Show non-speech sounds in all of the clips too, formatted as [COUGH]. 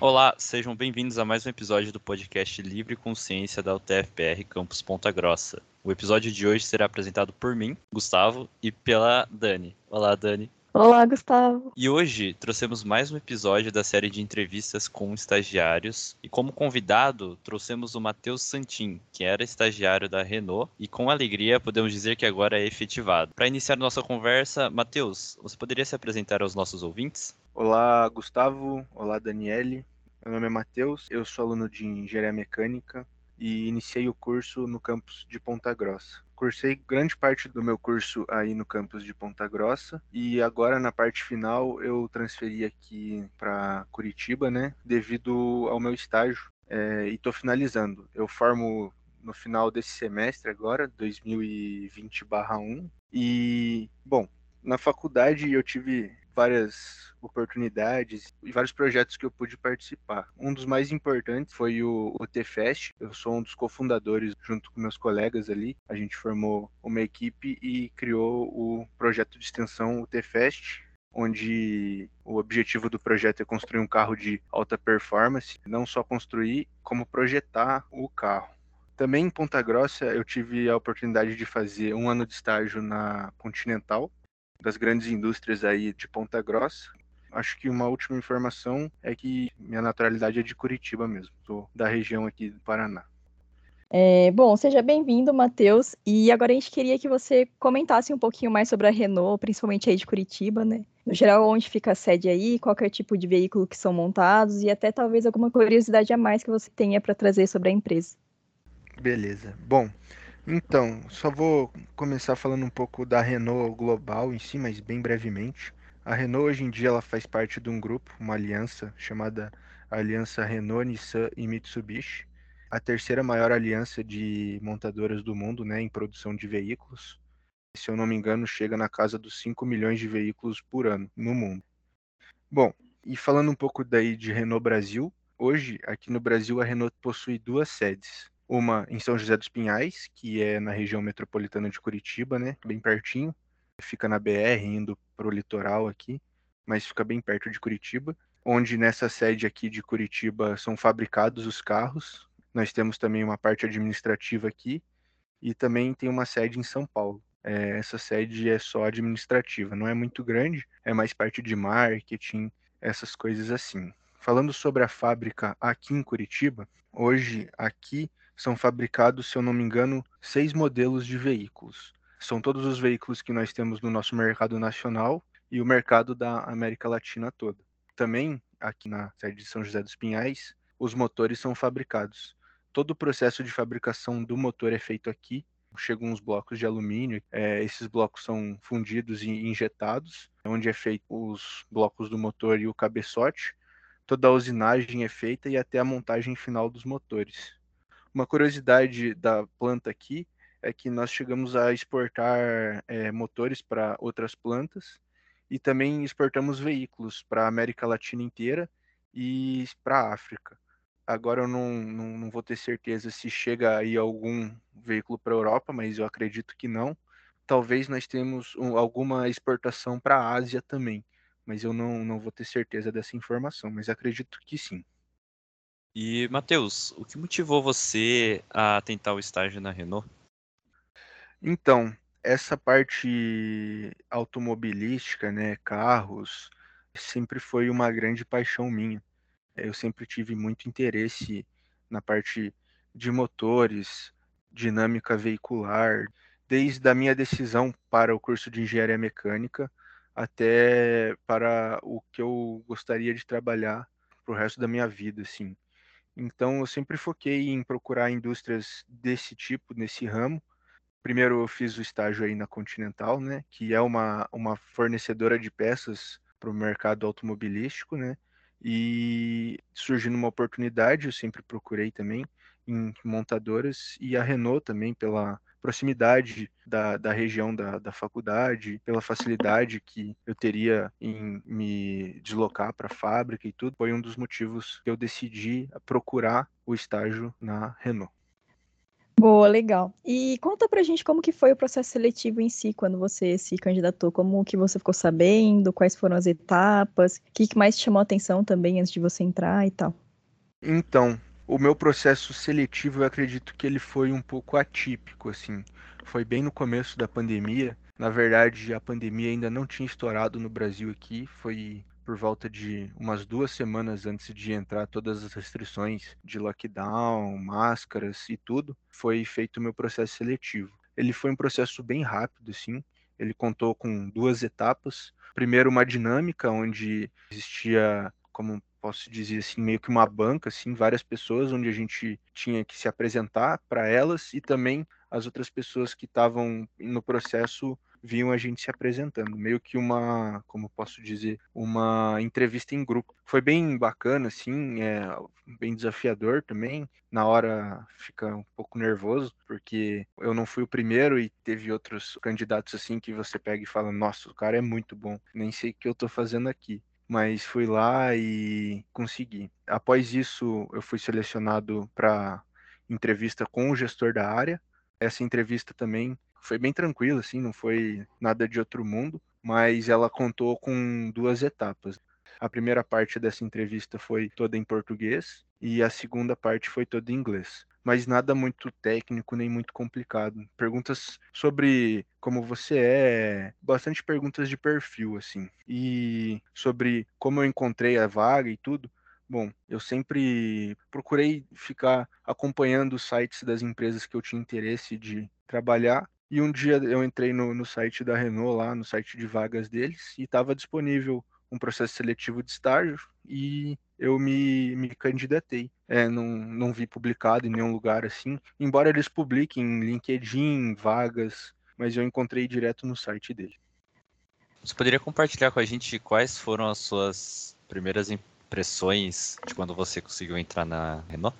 Olá, sejam bem-vindos a mais um episódio do podcast Livre Consciência da UTFPR Campus Ponta Grossa. O episódio de hoje será apresentado por mim, Gustavo, e pela Dani. Olá, Dani. Olá, Gustavo. E hoje trouxemos mais um episódio da série de entrevistas com estagiários. E como convidado, trouxemos o Matheus Santin, que era estagiário da Renault e com alegria podemos dizer que agora é efetivado. Para iniciar nossa conversa, Matheus, você poderia se apresentar aos nossos ouvintes? Olá, Gustavo. Olá, Daniele. Meu nome é Matheus, eu sou aluno de Engenharia Mecânica e iniciei o curso no campus de Ponta Grossa cursei grande parte do meu curso aí no campus de Ponta Grossa e agora na parte final eu transferi aqui para Curitiba, né, devido ao meu estágio é, e estou finalizando. Eu formo no final desse semestre agora, 2020/1 e bom, na faculdade eu tive várias oportunidades e vários projetos que eu pude participar. Um dos mais importantes foi o, o T-Fest. Eu sou um dos cofundadores, junto com meus colegas ali. A gente formou uma equipe e criou o projeto de extensão, o T-Fest, onde o objetivo do projeto é construir um carro de alta performance, não só construir, como projetar o carro. Também em Ponta Grossa eu tive a oportunidade de fazer um ano de estágio na Continental, das grandes indústrias aí de Ponta Grossa. Acho que uma última informação é que minha naturalidade é de Curitiba mesmo, sou da região aqui do Paraná. É, bom, seja bem-vindo, Matheus. E agora a gente queria que você comentasse um pouquinho mais sobre a Renault, principalmente aí de Curitiba, né? No geral, onde fica a sede aí, qual é o tipo de veículo que são montados e até talvez alguma curiosidade a mais que você tenha para trazer sobre a empresa. Beleza. Bom, então, só vou começar falando um pouco da Renault global em si, mas bem brevemente. A Renault hoje em dia ela faz parte de um grupo, uma aliança chamada Aliança Renault, Nissan e Mitsubishi, a terceira maior aliança de montadoras do mundo, né, em produção de veículos. Se eu não me engano, chega na casa dos 5 milhões de veículos por ano no mundo. Bom, e falando um pouco daí de Renault Brasil, hoje aqui no Brasil a Renault possui duas sedes uma em São José dos Pinhais, que é na região metropolitana de Curitiba, né? Bem pertinho. Fica na BR, indo para o litoral aqui, mas fica bem perto de Curitiba. Onde nessa sede aqui de Curitiba são fabricados os carros. Nós temos também uma parte administrativa aqui e também tem uma sede em São Paulo. É, essa sede é só administrativa, não é muito grande, é mais parte de marketing, essas coisas assim. Falando sobre a fábrica aqui em Curitiba, hoje aqui são fabricados, se eu não me engano, seis modelos de veículos. São todos os veículos que nós temos no nosso mercado nacional e o mercado da América Latina toda. Também, aqui na sede de São José dos Pinhais, os motores são fabricados. Todo o processo de fabricação do motor é feito aqui. Chegam uns blocos de alumínio, é, esses blocos são fundidos e injetados, onde é feito os blocos do motor e o cabeçote. Toda a usinagem é feita e até a montagem final dos motores. Uma curiosidade da planta aqui é que nós chegamos a exportar é, motores para outras plantas e também exportamos veículos para a América Latina inteira e para a África. Agora eu não, não, não, vou ter certeza se chega aí algum veículo para a Europa, mas eu acredito que não. Talvez nós temos um, alguma exportação para a Ásia também, mas eu não, não vou ter certeza dessa informação, mas acredito que sim. E, Matheus, o que motivou você a tentar o estágio na Renault? Então, essa parte automobilística, né, carros, sempre foi uma grande paixão minha. Eu sempre tive muito interesse na parte de motores, dinâmica veicular, desde a minha decisão para o curso de engenharia mecânica até para o que eu gostaria de trabalhar para o resto da minha vida, assim. Então, eu sempre foquei em procurar indústrias desse tipo, nesse ramo. Primeiro, eu fiz o estágio aí na Continental, né, que é uma, uma fornecedora de peças para o mercado automobilístico, né, e surgindo uma oportunidade, eu sempre procurei também em montadoras e a Renault também pela proximidade da, da região da, da faculdade, pela facilidade que eu teria em me deslocar para a fábrica e tudo, foi um dos motivos que eu decidi procurar o estágio na Renault. Boa, legal. E conta pra gente como que foi o processo seletivo em si, quando você se candidatou, como que você ficou sabendo, quais foram as etapas, o que mais te chamou a atenção também antes de você entrar e tal. Então, o meu processo seletivo, eu acredito que ele foi um pouco atípico, assim. Foi bem no começo da pandemia. Na verdade, a pandemia ainda não tinha estourado no Brasil aqui, foi por volta de umas duas semanas antes de entrar todas as restrições de lockdown, máscaras e tudo, foi feito o meu processo seletivo. Ele foi um processo bem rápido, sim. Ele contou com duas etapas. Primeiro, uma dinâmica onde existia, como posso dizer assim, meio que uma banca, assim, várias pessoas, onde a gente tinha que se apresentar para elas e também as outras pessoas que estavam no processo viam a gente se apresentando, meio que uma, como posso dizer, uma entrevista em grupo. Foi bem bacana, assim, é bem desafiador também. Na hora fica um pouco nervoso, porque eu não fui o primeiro e teve outros candidatos assim que você pega e fala: Nossa, o cara é muito bom, nem sei o que eu tô fazendo aqui mas fui lá e consegui. Após isso, eu fui selecionado para entrevista com o gestor da área. Essa entrevista também foi bem tranquilo, assim, não foi nada de outro mundo, mas ela contou com duas etapas. A primeira parte dessa entrevista foi toda em português e a segunda parte foi toda em inglês. Mas nada muito técnico nem muito complicado. Perguntas sobre como você é, bastante perguntas de perfil, assim. E sobre como eu encontrei a vaga e tudo. Bom, eu sempre procurei ficar acompanhando os sites das empresas que eu tinha interesse de trabalhar e um dia eu entrei no, no site da Renault, lá no site de vagas deles, e estava disponível um processo seletivo de estágio e eu me, me candidatei. É, não, não vi publicado em nenhum lugar assim, embora eles publiquem em LinkedIn, vagas, mas eu encontrei direto no site dele. Você poderia compartilhar com a gente quais foram as suas primeiras impressões de quando você conseguiu entrar na Renault?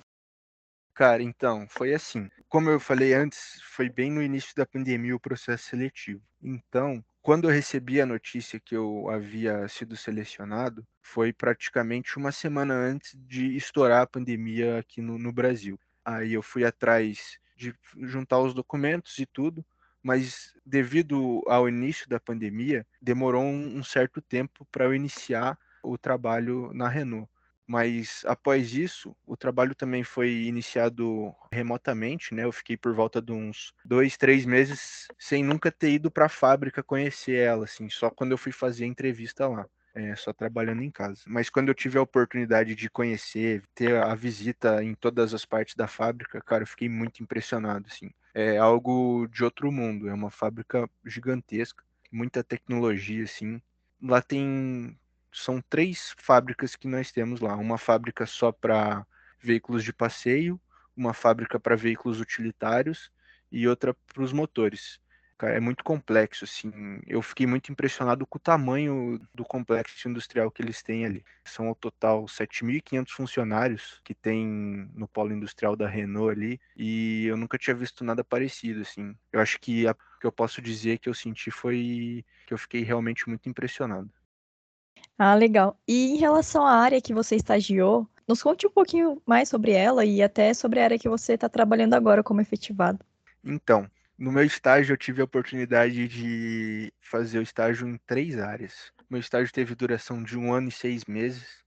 Cara, então, foi assim. Como eu falei antes, foi bem no início da pandemia o processo seletivo. Então, quando eu recebi a notícia que eu havia sido selecionado, foi praticamente uma semana antes de estourar a pandemia aqui no, no Brasil. Aí eu fui atrás de juntar os documentos e tudo, mas devido ao início da pandemia, demorou um, um certo tempo para eu iniciar o trabalho na Renault mas após isso, o trabalho também foi iniciado remotamente, né? Eu fiquei por volta de uns dois, três meses sem nunca ter ido para a fábrica conhecer ela, assim, só quando eu fui fazer a entrevista lá. É, só trabalhando em casa. Mas quando eu tive a oportunidade de conhecer, ter a visita em todas as partes da fábrica, cara, eu fiquei muito impressionado, assim. É algo de outro mundo, é uma fábrica gigantesca, muita tecnologia, assim. Lá tem são três fábricas que nós temos lá. Uma fábrica só para veículos de passeio, uma fábrica para veículos utilitários e outra para os motores. É muito complexo, assim. Eu fiquei muito impressionado com o tamanho do complexo industrial que eles têm ali. São ao total 7.500 funcionários que tem no polo industrial da Renault ali, e eu nunca tinha visto nada parecido, assim. Eu acho que o que eu posso dizer que eu senti foi que eu fiquei realmente muito impressionado. Ah, legal. E em relação à área que você estagiou, nos conte um pouquinho mais sobre ela e até sobre a área que você está trabalhando agora como efetivado. Então, no meu estágio eu tive a oportunidade de fazer o estágio em três áreas. Meu estágio teve duração de um ano e seis meses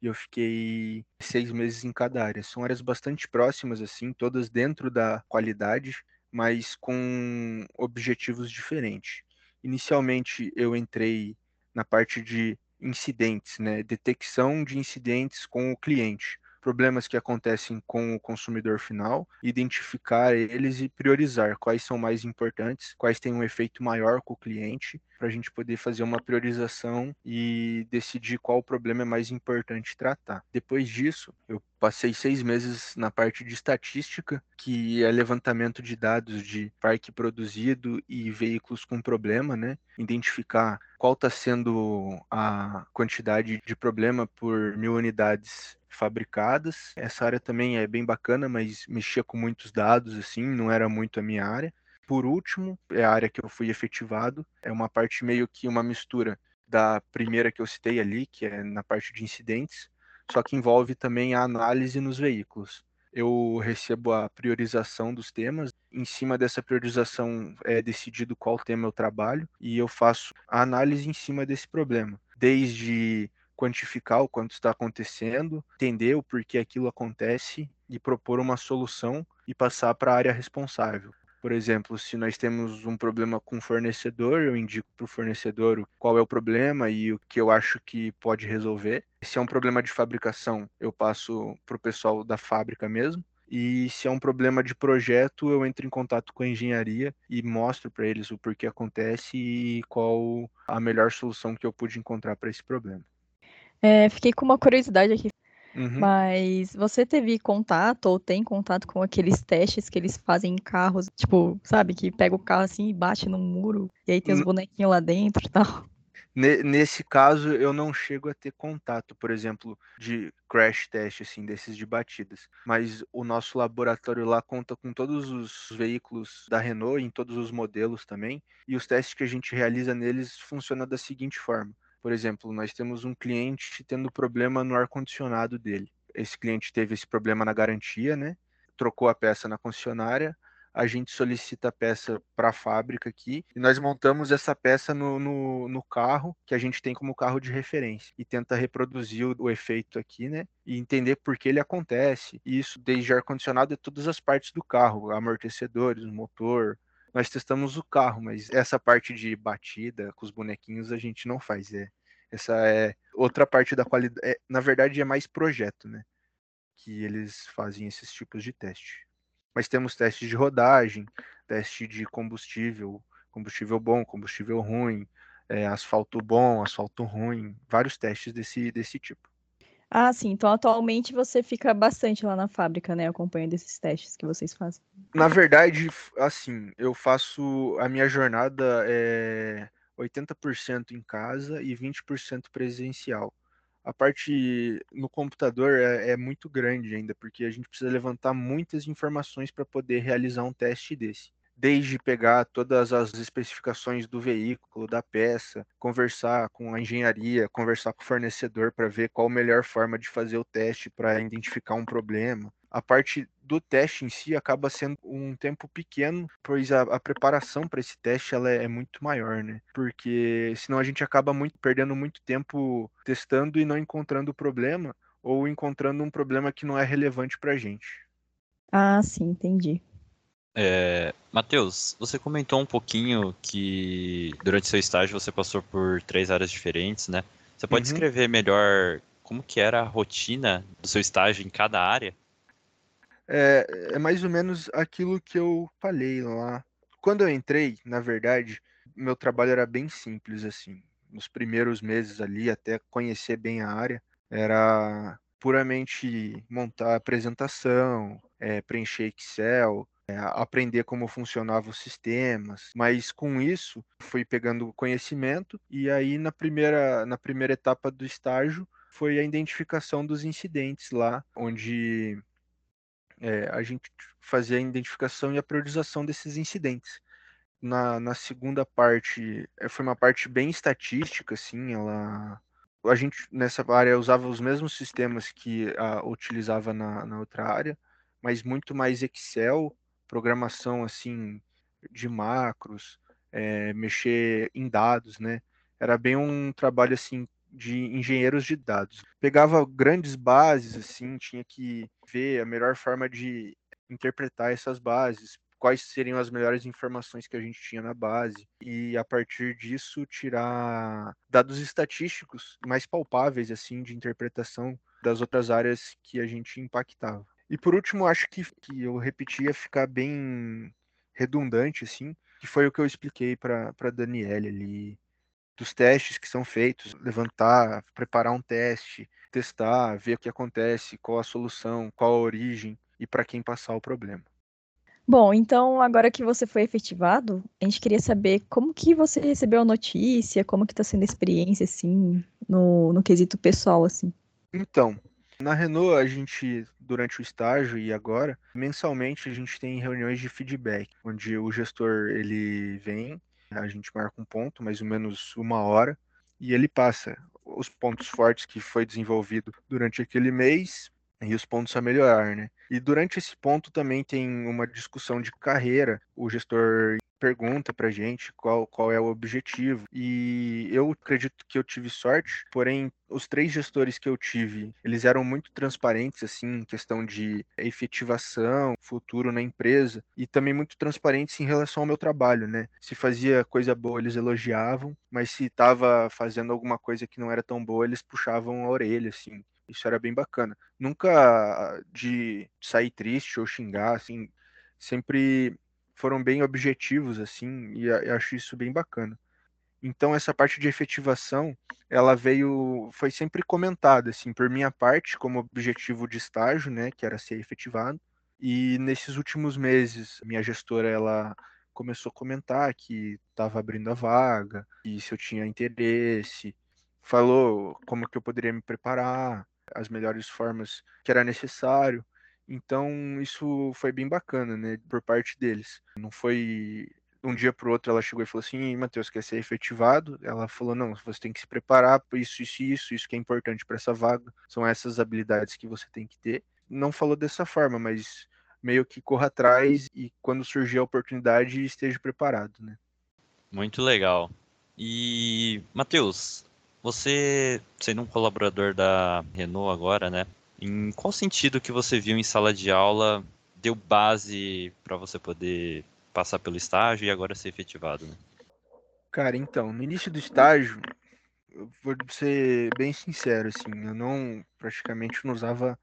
e eu fiquei seis meses em cada área. São áreas bastante próximas, assim, todas dentro da qualidade, mas com objetivos diferentes. Inicialmente eu entrei na parte de incidentes, né? detecção de incidentes com o cliente, problemas que acontecem com o consumidor final, identificar eles e priorizar quais são mais importantes, quais têm um efeito maior com o cliente, para a gente poder fazer uma priorização e decidir qual problema é mais importante tratar. Depois disso, eu passei seis meses na parte de estatística, que é levantamento de dados de parque produzido e veículos com problema, né? Identificar qual está sendo a quantidade de problema por mil unidades fabricadas. Essa área também é bem bacana, mas mexia com muitos dados, assim, não era muito a minha área. Por último, é a área que eu fui efetivado, é uma parte meio que uma mistura da primeira que eu citei ali, que é na parte de incidentes, só que envolve também a análise nos veículos. eu recebo a priorização dos temas. Em cima dessa priorização é decidido qual tema eu trabalho e eu faço a análise em cima desse problema, desde quantificar o quanto está acontecendo, entender o porquê aquilo acontece e propor uma solução e passar para a área responsável. Por exemplo, se nós temos um problema com o fornecedor, eu indico para o fornecedor qual é o problema e o que eu acho que pode resolver. Se é um problema de fabricação, eu passo para o pessoal da fábrica mesmo. E se é um problema de projeto, eu entro em contato com a engenharia e mostro para eles o porquê acontece e qual a melhor solução que eu pude encontrar para esse problema. É, fiquei com uma curiosidade aqui. Uhum. Mas você teve contato ou tem contato com aqueles testes que eles fazem em carros, tipo, sabe, que pega o carro assim e bate no muro, e aí tem os bonequinhos lá dentro e tal? Nesse caso, eu não chego a ter contato, por exemplo, de crash test, assim, desses de batidas. Mas o nosso laboratório lá conta com todos os veículos da Renault, em todos os modelos também, e os testes que a gente realiza neles funcionam da seguinte forma. Por exemplo, nós temos um cliente tendo problema no ar-condicionado dele. Esse cliente teve esse problema na garantia, né? Trocou a peça na concessionária, a gente solicita a peça para a fábrica aqui e nós montamos essa peça no, no, no, carro que a gente tem como carro de referência e tenta reproduzir o, o efeito aqui, né? E entender por que ele acontece. E isso desde ar-condicionado e todas as partes do carro, amortecedores, motor, nós testamos o carro, mas essa parte de batida com os bonequinhos a gente não faz. É, essa é outra parte da qualidade. É, na verdade, é mais projeto, né? Que eles fazem esses tipos de teste. Mas temos testes de rodagem, teste de combustível, combustível bom, combustível ruim, é, asfalto bom, asfalto ruim, vários testes desse, desse tipo. Ah, sim. Então, atualmente você fica bastante lá na fábrica, né? Acompanhando esses testes que vocês fazem. Na verdade, assim, eu faço a minha jornada é 80% em casa e 20% presencial. A parte no computador é, é, muito grande ainda, porque a gente precisa levantar muitas informações para poder realizar um teste desse desde pegar todas as especificações do veículo, da peça, conversar com a engenharia, conversar com o fornecedor para ver qual a melhor forma de fazer o teste para identificar um problema. A parte do teste em si acaba sendo um tempo pequeno, pois a, a preparação para esse teste ela é, é, muito maior, né? Porque senão a gente acaba muito perdendo muito tempo testando e não encontrando o problema ou encontrando um problema que não é relevante para a gente. Ah, sim, entendi. É, Matheus, você comentou um pouquinho que durante seu estágio você passou por três áreas diferentes, né? Você pode uhum. descrever melhor como que era a rotina do seu estágio em cada área? É, é mais ou menos aquilo que eu falei lá. Quando eu entrei, na verdade, meu trabalho era bem simples, assim. Nos primeiros meses ali, até conhecer bem a área, era puramente montar apresentação, é, preencher Excel, é, aprender como funcionavam os sistemas, mas com isso fui pegando conhecimento e aí na primeira, na primeira etapa do estágio foi a identificação dos incidentes lá, onde é, a gente fazia a identificação e a priorização desses incidentes. Na, na segunda parte, é, foi uma parte bem estatística, assim, ela a gente nessa área usava os mesmos sistemas que a, utilizava na, na outra área, mas muito mais Excel programação assim de macros, é, mexer em dados, né? Era bem um trabalho assim de engenheiros de dados. Pegava grandes bases assim, tinha que ver a melhor forma de interpretar essas bases, quais seriam as melhores informações que a gente tinha na base e a partir disso tirar dados estatísticos mais palpáveis assim de interpretação das outras áreas que a gente impactava. E por último, acho que, que eu repeti ia ficar bem redundante, assim, que foi o que eu expliquei para a Daniele ali, dos testes que são feitos, levantar, preparar um teste, testar, ver o que acontece, qual a solução, qual a origem e para quem passar o problema. Bom, então agora que você foi efetivado, a gente queria saber como que você recebeu a notícia, como que está sendo a experiência, assim, no, no quesito pessoal, assim. Então, na Renault, a gente, durante o estágio e agora, mensalmente a gente tem reuniões de feedback, onde o gestor ele vem, a gente marca um ponto, mais ou menos uma hora, e ele passa os pontos fortes que foi desenvolvido durante aquele mês e os pontos a melhorar, né? E durante esse ponto também tem uma discussão de carreira. O gestor pergunta pra gente qual, qual é o objetivo. E eu acredito que eu tive sorte, porém, os três gestores que eu tive, eles eram muito transparentes, assim, em questão de efetivação, futuro na empresa, e também muito transparentes em relação ao meu trabalho, né? Se fazia coisa boa, eles elogiavam, mas se estava fazendo alguma coisa que não era tão boa, eles puxavam a orelha, assim. Isso era bem bacana. Nunca de sair triste ou xingar, assim, sempre foram bem objetivos, assim, e acho isso bem bacana. Então essa parte de efetivação, ela veio, foi sempre comentada, assim, por minha parte, como objetivo de estágio, né, que era ser efetivado. E nesses últimos meses, minha gestora, ela começou a comentar que estava abrindo a vaga, e se eu tinha interesse, falou como que eu poderia me preparar, as melhores formas que era necessário. Então, isso foi bem bacana, né, por parte deles. Não foi um dia para o outro ela chegou e falou assim, Matheus, quer ser efetivado? Ela falou, não, você tem que se preparar para isso, isso isso, isso que é importante para essa vaga, são essas habilidades que você tem que ter. Não falou dessa forma, mas meio que corra atrás e quando surgir a oportunidade esteja preparado, né? Muito legal. E, Matheus, você sendo um colaborador da Renault agora, né? Em qual sentido que você viu em sala de aula deu base para você poder passar pelo estágio e agora ser efetivado? Né? Cara, então, no início do estágio, eu vou ser bem sincero, assim, eu não praticamente não usava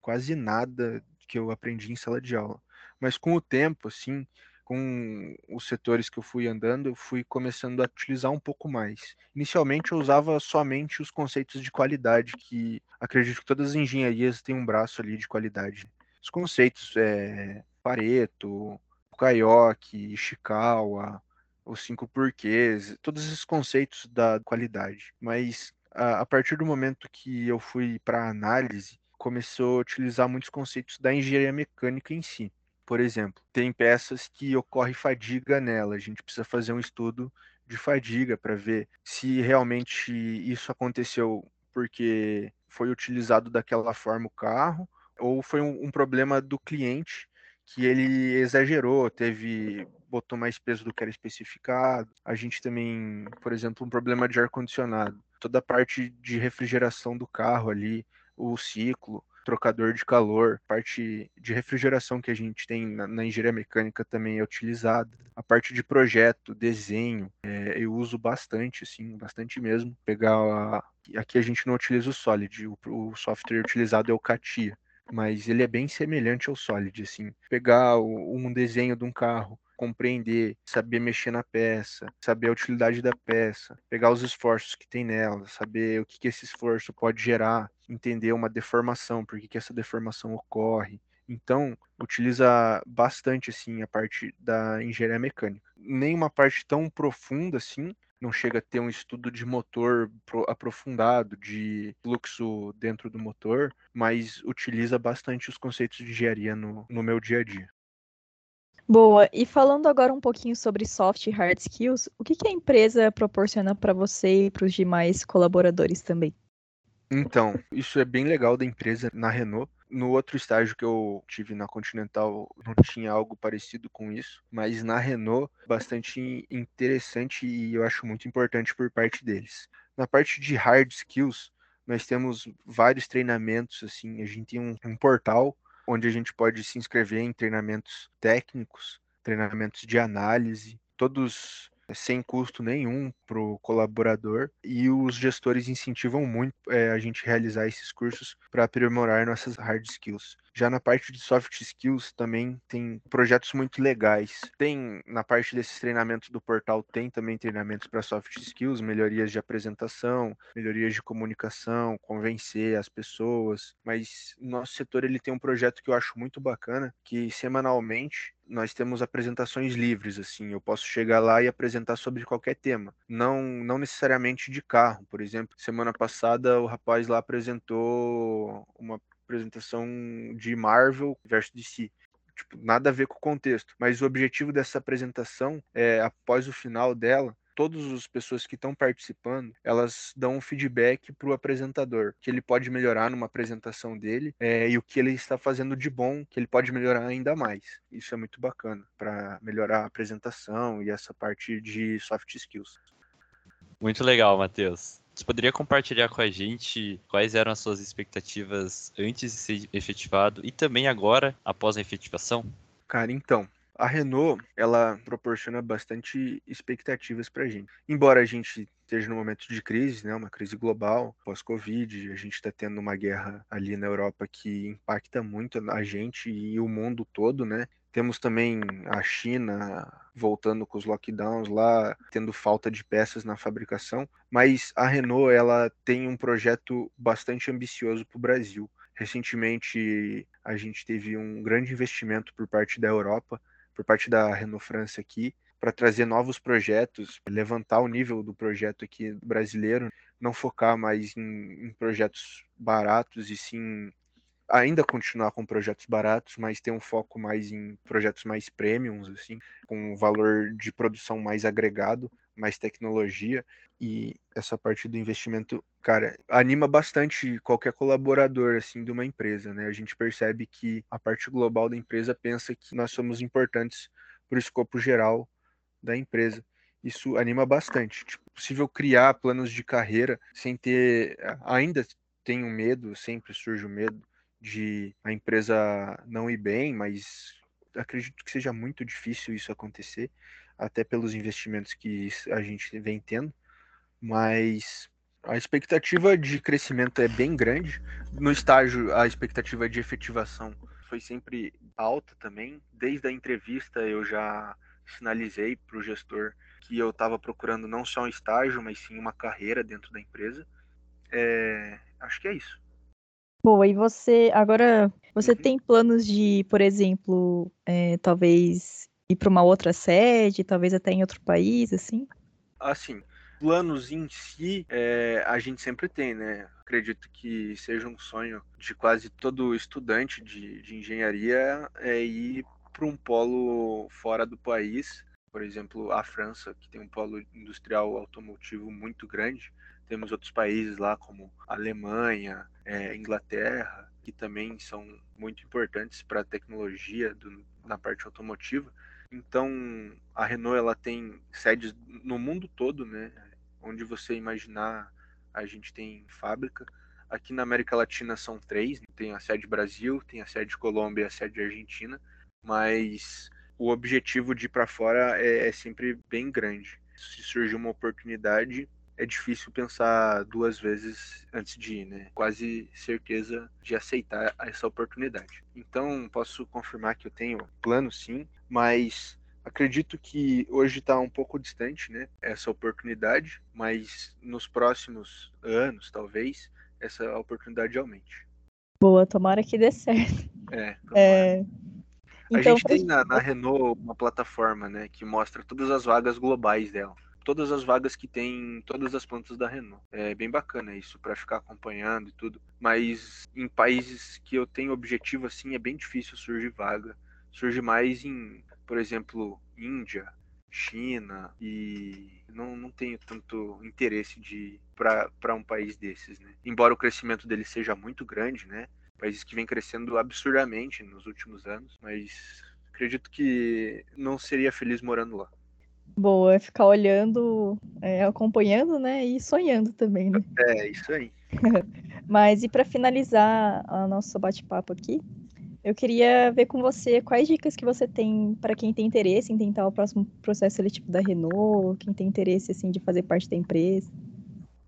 quase nada que eu aprendi em sala de aula. Mas com o tempo, assim, com os setores que eu fui andando, eu fui começando a utilizar um pouco mais. Inicialmente eu usava somente os conceitos de qualidade, que acredito que todas as engenharias têm um braço ali de qualidade. Os conceitos é, Pareto, Kaioki, Ishikawa, os cinco porquês, todos esses conceitos da qualidade. Mas a, a partir do momento que eu fui para análise, começou a utilizar muitos conceitos da engenharia mecânica em si. Por exemplo, tem peças que ocorre fadiga nela. A gente precisa fazer um estudo de fadiga para ver se realmente isso aconteceu porque foi utilizado daquela forma o carro ou foi um, um problema do cliente que ele exagerou, teve botou mais peso do que era especificado. A gente também, por exemplo, um problema de ar condicionado, toda a parte de refrigeração do carro ali, o ciclo, trocador de calor, parte de refrigeração que a gente tem na, na engenharia mecânica também é utilizada. A parte de projeto, desenho, é, eu uso bastante, assim, bastante mesmo. Pegar a, aqui a gente não utiliza o Solid, o, o software utilizado é o CATIA, mas ele é bem semelhante ao Solid, assim. Pegar o, um desenho de um carro, compreender, saber mexer na peça, saber a utilidade da peça, pegar os esforços que tem nela, saber o que, que esse esforço pode gerar, entender uma deformação, por que, essa deformação ocorre. Então, utiliza bastante assim a parte da engenharia mecânica. Nem uma parte tão profunda assim, não chega a ter um estudo de motor aprofundado, de fluxo dentro do motor, mas utiliza bastante os conceitos de engenharia no, no meu dia a dia. Boa. E falando agora um pouquinho sobre soft e hard skills, o que, que a empresa proporciona para você e para os demais colaboradores também? Então, isso é bem legal da empresa na Renault. No outro estágio que eu tive na Continental, não tinha algo parecido com isso, mas na Renault, bastante interessante e eu acho muito importante por parte deles. Na parte de hard skills, nós temos vários treinamentos, assim, a gente tem um, um portal onde a gente pode se inscrever em treinamentos técnicos, treinamentos de análise, todos sem custo nenhum para o colaborador e os gestores incentivam muito é, a gente realizar esses cursos para aprimorar nossas hard skills. Já na parte de soft skills também tem projetos muito legais. Tem na parte desses treinamentos do portal tem também treinamentos para soft skills, melhorias de apresentação, melhorias de comunicação, convencer as pessoas. Mas nosso setor ele tem um projeto que eu acho muito bacana, que semanalmente nós temos apresentações livres, assim, eu posso chegar lá e apresentar sobre qualquer tema, não não necessariamente de carro, por exemplo. Semana passada o rapaz lá apresentou uma apresentação de Marvel versus DC. Tipo, nada a ver com o contexto. Mas o objetivo dessa apresentação é, após o final dela, todas as pessoas que estão participando, elas dão um feedback para o apresentador, que ele pode melhorar numa apresentação dele é, e o que ele está fazendo de bom, que ele pode melhorar ainda mais. Isso é muito bacana para melhorar a apresentação e essa parte de soft skills. Muito legal, Matheus. Você poderia compartilhar com a gente quais eram as suas expectativas antes de ser efetivado e também agora, após a efetivação? Cara, então, a Renault, ela proporciona bastante expectativas para a gente. Embora a gente esteja num momento de crise, né, uma crise global, pós-Covid, a gente está tendo uma guerra ali na Europa que impacta muito a gente e o mundo todo, né? Temos também a China voltando com os lockdowns lá, tendo falta de peças na fabricação, mas a Renault ela tem um projeto bastante ambicioso para o Brasil. Recentemente a gente teve um grande investimento por parte da Europa por parte da Renault França aqui, para trazer novos projetos, levantar o nível do projeto aqui brasileiro, não focar mais em, em projetos baratos e sim ainda continuar com projetos baratos, mas ter um foco mais em projetos mais premiums, assim, com valor de produção mais agregado, mais tecnologia e essa parte do investimento, cara, anima bastante qualquer colaborador assim de uma empresa, né? A gente percebe que a parte global da empresa pensa que nós somos importantes para o escopo geral da empresa. Isso anima bastante. Tipo, possível criar planos de carreira sem ter ainda tenho medo, sempre surge o medo de a empresa não ir bem, mas acredito que seja muito difícil isso acontecer, até pelos investimentos que a gente vem tendo, mas a expectativa de crescimento é bem grande. No estágio, a expectativa de efetivação foi sempre alta também. Desde a entrevista, eu já sinalizei para o gestor que eu estava procurando não só um estágio, mas sim uma carreira dentro da empresa. É, acho que é isso. Boa, e você agora você uhum. tem planos de, por exemplo, é, talvez ir para uma outra sede, talvez até em outro país, assim? Assim, planos em si é, a gente sempre tem, né? Acredito que seja um sonho de quase todo estudante de, de engenharia é ir para um polo fora do país, por exemplo, a França, que tem um polo industrial automotivo muito grande. Temos outros países lá, como Alemanha, é, Inglaterra, que também são muito importantes para a tecnologia do, na parte automotiva. Então, a Renault ela tem sedes no mundo todo, né? Onde você imaginar, a gente tem fábrica. Aqui na América Latina são três: tem a sede Brasil, tem a sede Colômbia e a sede Argentina. Mas o objetivo de ir para fora é, é sempre bem grande. Se surgir uma oportunidade, é difícil pensar duas vezes antes de ir, né? Quase certeza de aceitar essa oportunidade. Então, posso confirmar que eu tenho plano sim, mas acredito que hoje está um pouco distante, né? Essa oportunidade, mas nos próximos anos, talvez, essa oportunidade aumente. Boa, tomara que dê certo. É. é... Então, a gente tem na, na Renault uma plataforma, né, que mostra todas as vagas globais dela todas as vagas que tem em todas as plantas da Renault. É bem bacana isso para ficar acompanhando e tudo. Mas em países que eu tenho objetivo assim é bem difícil surgir vaga. Surge mais em, por exemplo, Índia, China e não, não tenho tanto interesse de para um país desses, né? Embora o crescimento dele seja muito grande, né? Países que vem crescendo absurdamente nos últimos anos, mas acredito que não seria feliz morando lá. Boa, é ficar olhando, é, acompanhando, né? E sonhando também, né? É, isso aí. [LAUGHS] Mas e para finalizar o nosso bate-papo aqui, eu queria ver com você quais dicas que você tem para quem tem interesse em tentar o próximo processo seletivo da Renault, quem tem interesse assim de fazer parte da empresa.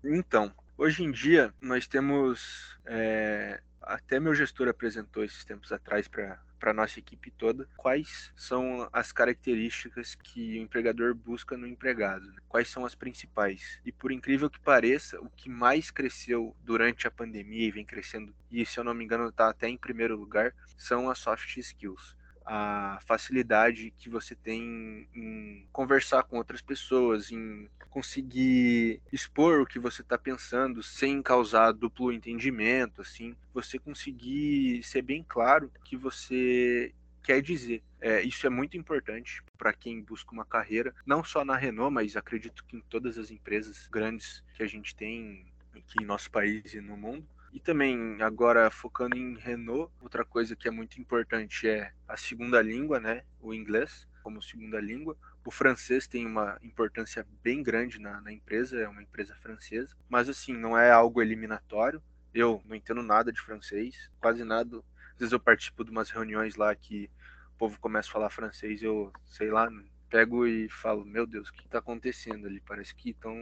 Então, hoje em dia nós temos é, até meu gestor apresentou esses tempos atrás para para nossa equipe toda, quais são as características que o empregador busca no empregado, né? quais são as principais. E por incrível que pareça, o que mais cresceu durante a pandemia e vem crescendo, e se eu não me engano está até em primeiro lugar, são as soft skills a facilidade que você tem em conversar com outras pessoas, em conseguir expor o que você está pensando sem causar duplo entendimento, assim, você conseguir ser bem claro que você quer dizer. É, isso é muito importante para quem busca uma carreira, não só na Renault, mas acredito que em todas as empresas grandes que a gente tem aqui em nosso país e no mundo. E também, agora focando em Renault, outra coisa que é muito importante é a segunda língua, né? O inglês como segunda língua. O francês tem uma importância bem grande na, na empresa, é uma empresa francesa, mas assim, não é algo eliminatório. Eu não entendo nada de francês, quase nada. Às vezes eu participo de umas reuniões lá que o povo começa a falar francês, eu, sei lá, pego e falo, meu Deus, o que está acontecendo ali? Parece que estão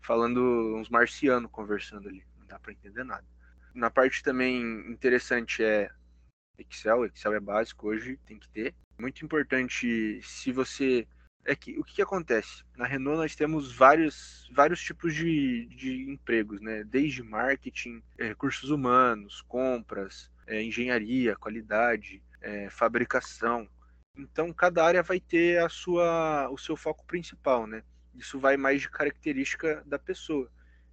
falando uns marcianos conversando ali dá para entender nada. Na parte também interessante é Excel, Excel é básico hoje, tem que ter. Muito importante se você é que o que, que, acontece? Na Renault nós temos vários, vários tipos de, de empregos, né? Desde marketing, é, recursos humanos, compras, é, engenharia, qualidade, é, fabricação. Então cada área vai ter a sua, o seu foco principal, né? Isso vai mais de característica da pessoa.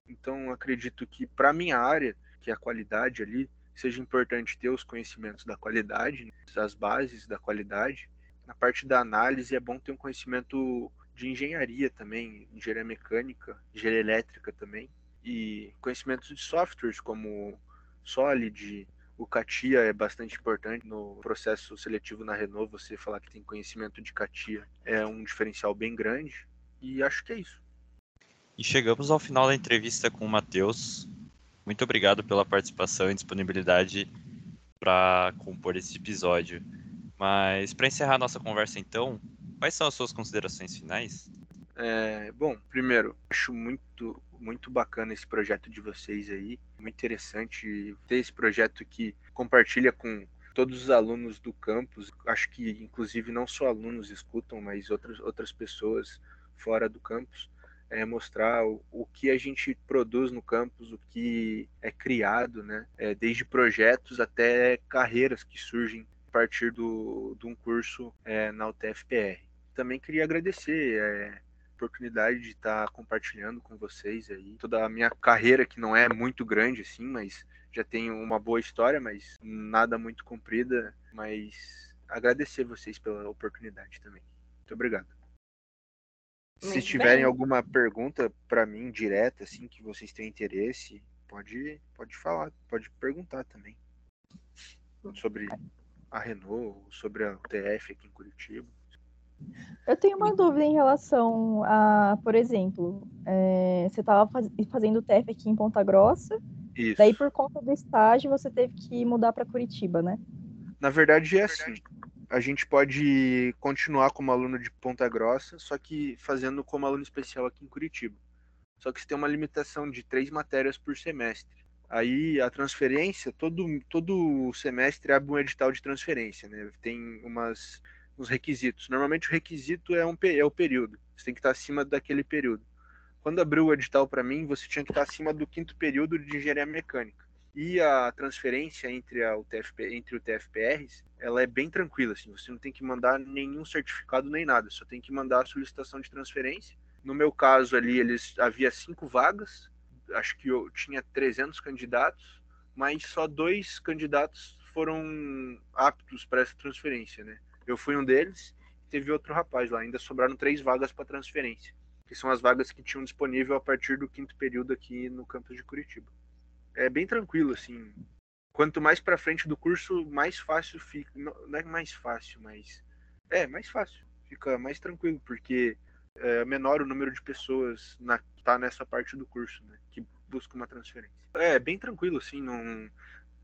Então, acredito que para minha área, que é a qualidade ali, seja importante ter os conhecimentos da qualidade, as bases da qualidade. Na parte da análise, é bom ter um conhecimento de engenharia também, engenharia mecânica, engenharia elétrica também, e conhecimentos de softwares como Solid, o CATIA é bastante importante no processo seletivo na Renault. Você falar que tem conhecimento de CATIA é um diferencial bem grande. E acho que é isso. E chegamos ao final da entrevista com o Matheus. Muito obrigado pela participação e disponibilidade para compor esse episódio. Mas para encerrar nossa conversa então, quais são as suas considerações finais? É, bom, primeiro, acho muito muito bacana esse projeto de vocês aí, muito interessante ter esse projeto que compartilha com todos os alunos do campus. Acho que inclusive não só alunos escutam, mas outras outras pessoas fora do campus é, mostrar o, o, que a gente produz no campus, o que é criado, né? É, desde projetos até carreiras que surgem a partir do, de um curso é, na UTFPR. Também queria agradecer é, a oportunidade de estar compartilhando com vocês aí toda a minha carreira, que não é muito grande assim, mas já tenho uma boa história, mas nada muito comprida. Mas agradecer vocês pela oportunidade também. Muito obrigado. Se tiverem bem. alguma pergunta para mim direta, assim, que vocês têm interesse, pode, pode falar, pode perguntar também. Sobre a Renault, sobre a TF aqui em Curitiba. Eu tenho uma dúvida em relação a, por exemplo, é, você estava faz, fazendo TF aqui em Ponta Grossa, Isso. daí por conta do estágio você teve que mudar para Curitiba, né? Na verdade é assim a gente pode continuar como aluno de Ponta Grossa, só que fazendo como aluno especial aqui em Curitiba. Só que você tem uma limitação de três matérias por semestre. Aí a transferência, todo, todo semestre abre um edital de transferência, né? Tem umas, uns requisitos. Normalmente o requisito é, um, é o período. Você tem que estar acima daquele período. Quando abriu o edital para mim, você tinha que estar acima do quinto período de engenharia mecânica e a transferência entre, a UTFP, entre o TFPRs, ela é bem tranquila, assim, você não tem que mandar nenhum certificado nem nada, só tem que mandar a solicitação de transferência. No meu caso ali, eles havia cinco vagas, acho que eu tinha 300 candidatos, mas só dois candidatos foram aptos para essa transferência, né? Eu fui um deles, teve outro rapaz lá, ainda sobraram três vagas para transferência, que são as vagas que tinham disponível a partir do quinto período aqui no campus de Curitiba é bem tranquilo, assim. Quanto mais para frente do curso, mais fácil fica. Não é mais fácil, mas. É, mais fácil. Fica mais tranquilo, porque é menor o número de pessoas na, tá nessa parte do curso, né? Que busca uma transferência. É, bem tranquilo, assim. Não,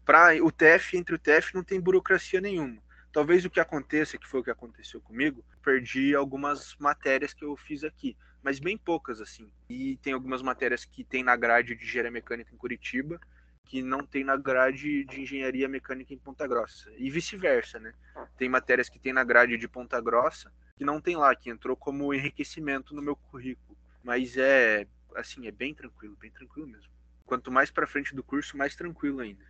para o TF, entre o TF, não tem burocracia nenhuma. Talvez o que aconteça, que foi o que aconteceu comigo, perdi algumas matérias que eu fiz aqui mas bem poucas, assim. E tem algumas matérias que tem na grade de engenharia mecânica em Curitiba, que não tem na grade de engenharia mecânica em Ponta Grossa. E vice-versa, né? Tem matérias que tem na grade de Ponta Grossa que não tem lá, que entrou como enriquecimento no meu currículo. Mas é, assim, é bem tranquilo, bem tranquilo mesmo. Quanto mais para frente do curso, mais tranquilo ainda.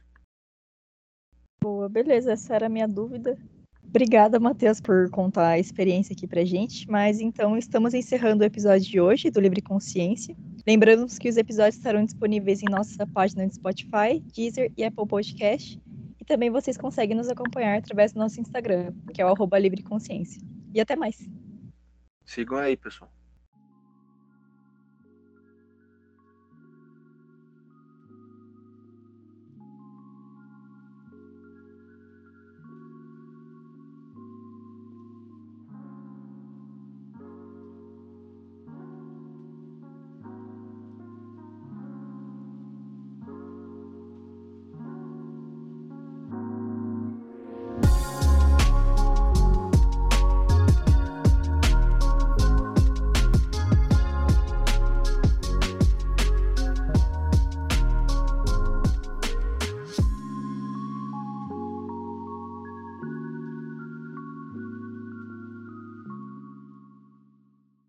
Boa, beleza, essa era a minha dúvida. Obrigada, Matheus, por contar a experiência aqui pra gente. Mas então estamos encerrando o episódio de hoje do Livre Consciência. Lembrando que os episódios estarão disponíveis em nossa página de Spotify, Deezer e Apple Podcast. E também vocês conseguem nos acompanhar através do nosso Instagram, que é o arroba livreconsciência. E até mais. Sigam aí, pessoal.